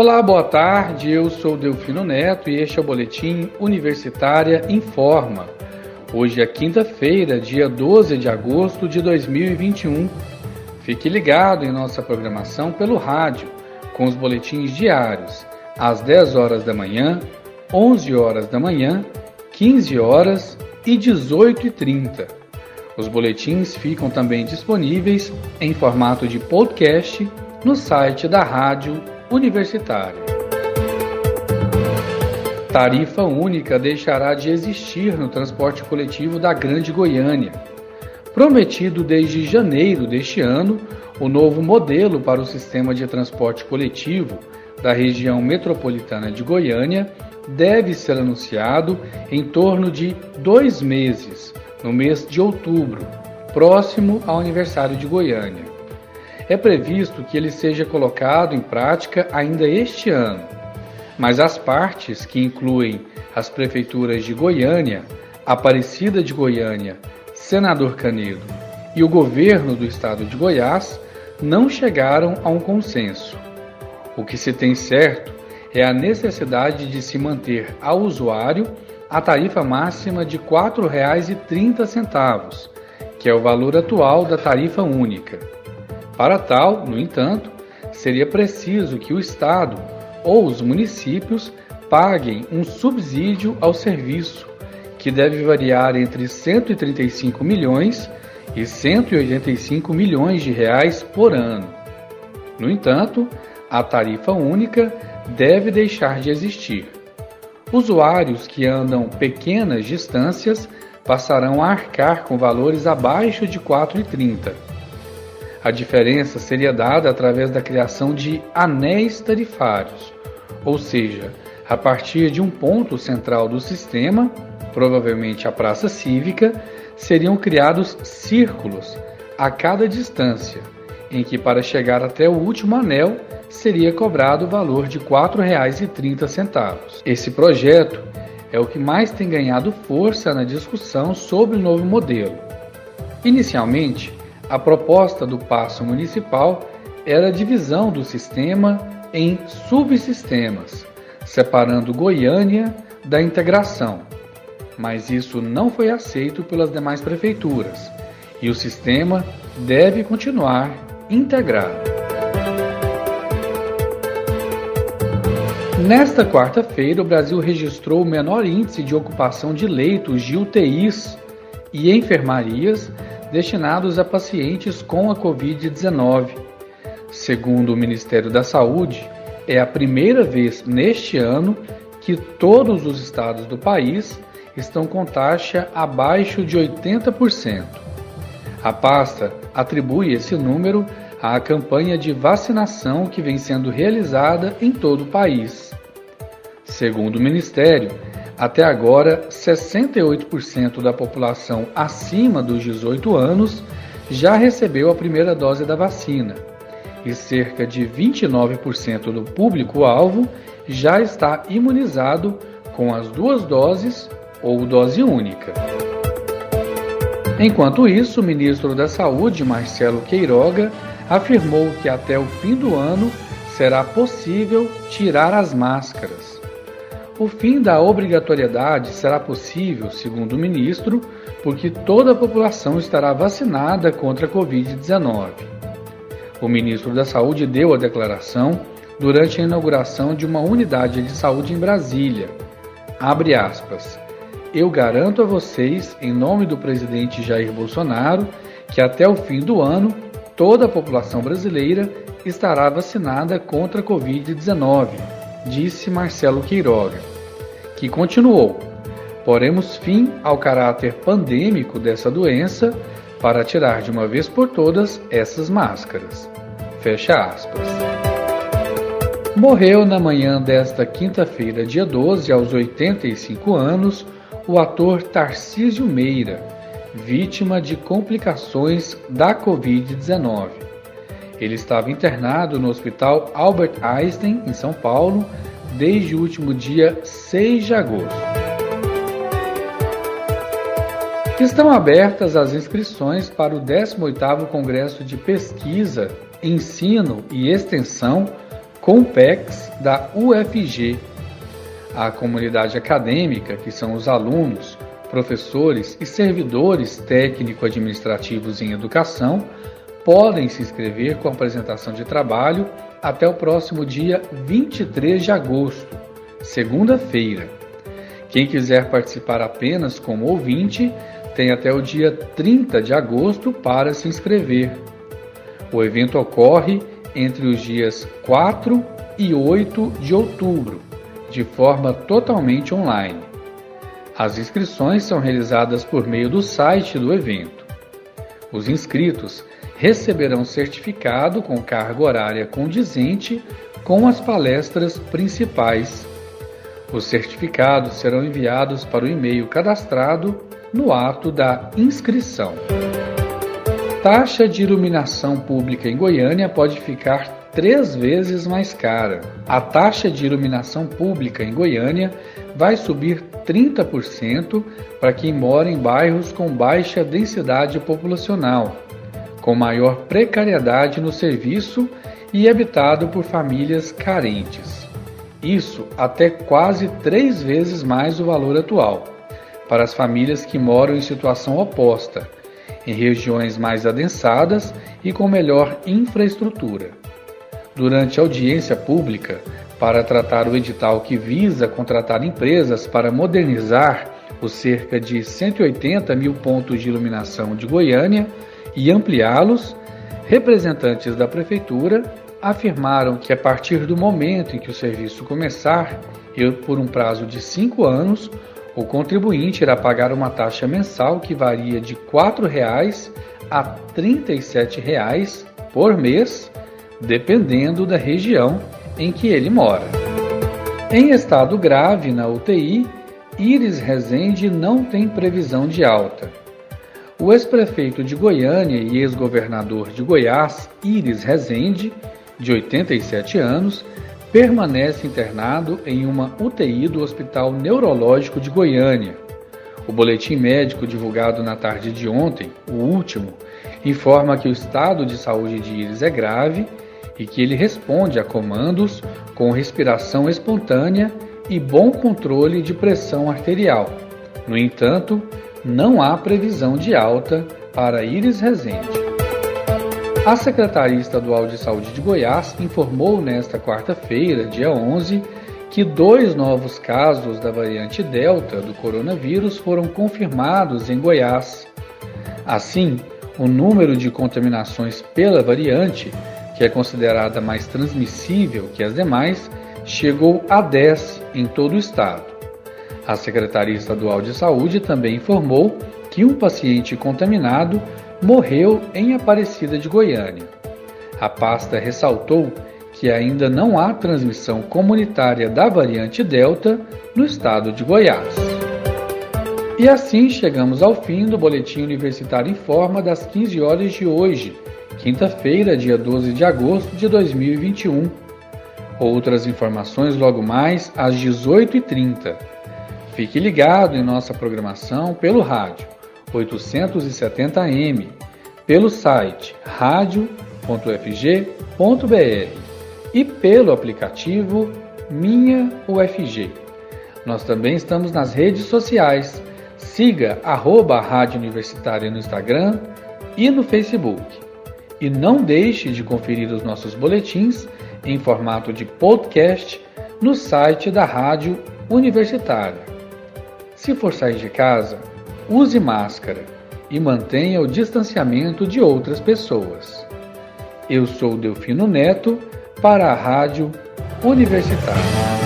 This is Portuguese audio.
Olá, boa tarde. Eu sou Delfino Neto e este é o Boletim Universitária Informa. Hoje é quinta-feira, dia 12 de agosto de 2021. Fique ligado em nossa programação pelo rádio, com os boletins diários, às 10 horas da manhã, 11 horas da manhã, 15 horas e 18 e 30. Os boletins ficam também disponíveis em formato de podcast no site da Rádio Universitária. Tarifa única deixará de existir no transporte coletivo da Grande Goiânia. Prometido desde janeiro deste ano, o novo modelo para o sistema de transporte coletivo da região metropolitana de Goiânia deve ser anunciado em torno de dois meses, no mês de outubro, próximo ao aniversário de Goiânia. É previsto que ele seja colocado em prática ainda este ano, mas as partes, que incluem as prefeituras de Goiânia, Aparecida de Goiânia, Senador Canedo e o governo do estado de Goiás, não chegaram a um consenso. O que se tem certo é a necessidade de se manter ao usuário a tarifa máxima de R$ 4,30, que é o valor atual da tarifa única. Para tal, no entanto, seria preciso que o Estado ou os municípios paguem um subsídio ao serviço, que deve variar entre 135 milhões e 185 milhões de reais por ano. No entanto, a tarifa única deve deixar de existir. Usuários que andam pequenas distâncias passarão a arcar com valores abaixo de R$ 4,30 a diferença seria dada através da criação de anéis tarifários, ou seja, a partir de um ponto central do sistema, provavelmente a praça cívica, seriam criados círculos a cada distância, em que para chegar até o último anel seria cobrado o valor de R$ 4,30. Esse projeto é o que mais tem ganhado força na discussão sobre o novo modelo. Inicialmente, a proposta do passo municipal era a divisão do sistema em subsistemas, separando Goiânia da integração. Mas isso não foi aceito pelas demais prefeituras e o sistema deve continuar integrado. Nesta quarta-feira, o Brasil registrou o menor índice de ocupação de leitos de UTIs e enfermarias destinados a pacientes com a Covid-19. Segundo o Ministério da Saúde, é a primeira vez neste ano que todos os estados do país estão com taxa abaixo de 80%. A pasta atribui esse número à campanha de vacinação que vem sendo realizada em todo o país. Segundo o Ministério, até agora, 68% da população acima dos 18 anos já recebeu a primeira dose da vacina e cerca de 29% do público-alvo já está imunizado com as duas doses ou dose única. Enquanto isso, o ministro da Saúde, Marcelo Queiroga, afirmou que até o fim do ano será possível tirar as máscaras. O fim da obrigatoriedade será possível, segundo o ministro, porque toda a população estará vacinada contra a Covid-19. O ministro da Saúde deu a declaração durante a inauguração de uma unidade de saúde em Brasília. Abre aspas. Eu garanto a vocês, em nome do presidente Jair Bolsonaro, que até o fim do ano toda a população brasileira estará vacinada contra a Covid-19 disse Marcelo Queiroga, que continuou: Poremos fim ao caráter pandêmico dessa doença para tirar de uma vez por todas essas máscaras. Fecha aspas. Morreu na manhã desta quinta-feira, dia 12, aos 85 anos, o ator Tarcísio Meira, vítima de complicações da Covid-19. Ele estava internado no Hospital Albert Einstein, em São Paulo, desde o último dia 6 de agosto. Estão abertas as inscrições para o 18º Congresso de Pesquisa, Ensino e Extensão Compex da UFG. A comunidade acadêmica, que são os alunos, professores e servidores técnico-administrativos em educação, podem se inscrever com apresentação de trabalho até o próximo dia 23 de agosto, segunda-feira. Quem quiser participar apenas como ouvinte, tem até o dia 30 de agosto para se inscrever. O evento ocorre entre os dias 4 e 8 de outubro, de forma totalmente online. As inscrições são realizadas por meio do site do evento. Os inscritos receberão certificado com carga horária condizente com as palestras principais. Os certificados serão enviados para o e-mail cadastrado no ato da inscrição. Taxa de iluminação pública em Goiânia pode ficar três vezes mais cara. A taxa de iluminação pública em Goiânia vai subir 30% para quem mora em bairros com baixa densidade populacional, com maior precariedade no serviço e habitado por famílias carentes. Isso até quase três vezes mais o valor atual, para as famílias que moram em situação oposta, em regiões mais adensadas e com melhor infraestrutura. Durante a audiência pública, para tratar o edital que visa contratar empresas para modernizar os cerca de 180 mil pontos de iluminação de Goiânia e ampliá-los, representantes da Prefeitura afirmaram que a partir do momento em que o serviço começar, e por um prazo de cinco anos, o contribuinte irá pagar uma taxa mensal que varia de R$ 4,00 a R$ 37,00 por mês, dependendo da região em que ele mora. Em estado grave na UTI, Iris Rezende não tem previsão de alta. O ex-prefeito de Goiânia e ex-governador de Goiás, Iris Rezende, de 87 anos, permanece internado em uma UTI do Hospital Neurológico de Goiânia. O boletim médico divulgado na tarde de ontem, o último, informa que o estado de saúde de Iris é grave e que ele responde a comandos com respiração espontânea e bom controle de pressão arterial. No entanto, não há previsão de alta para Iris Rezende. A Secretaria Estadual de Saúde de Goiás informou nesta quarta-feira, dia 11, que dois novos casos da variante Delta do coronavírus foram confirmados em Goiás. Assim, o número de contaminações pela variante que é considerada mais transmissível que as demais, chegou a 10 em todo o estado. A Secretaria Estadual de Saúde também informou que um paciente contaminado morreu em Aparecida de Goiânia. A pasta ressaltou que ainda não há transmissão comunitária da variante Delta no estado de Goiás. E assim chegamos ao fim do Boletim Universitário em Forma das 15 horas de hoje quinta-feira, dia 12 de agosto de 2021. Outras informações logo mais às 18h30. Fique ligado em nossa programação pelo rádio 870m, pelo site radio.fg.br e pelo aplicativo Minha UFG. Nós também estamos nas redes sociais. Siga arroba Rádio Universitária no Instagram e no Facebook. E não deixe de conferir os nossos boletins em formato de podcast no site da Rádio Universitária. Se for sair de casa, use máscara e mantenha o distanciamento de outras pessoas. Eu sou Delfino Neto para a Rádio Universitária.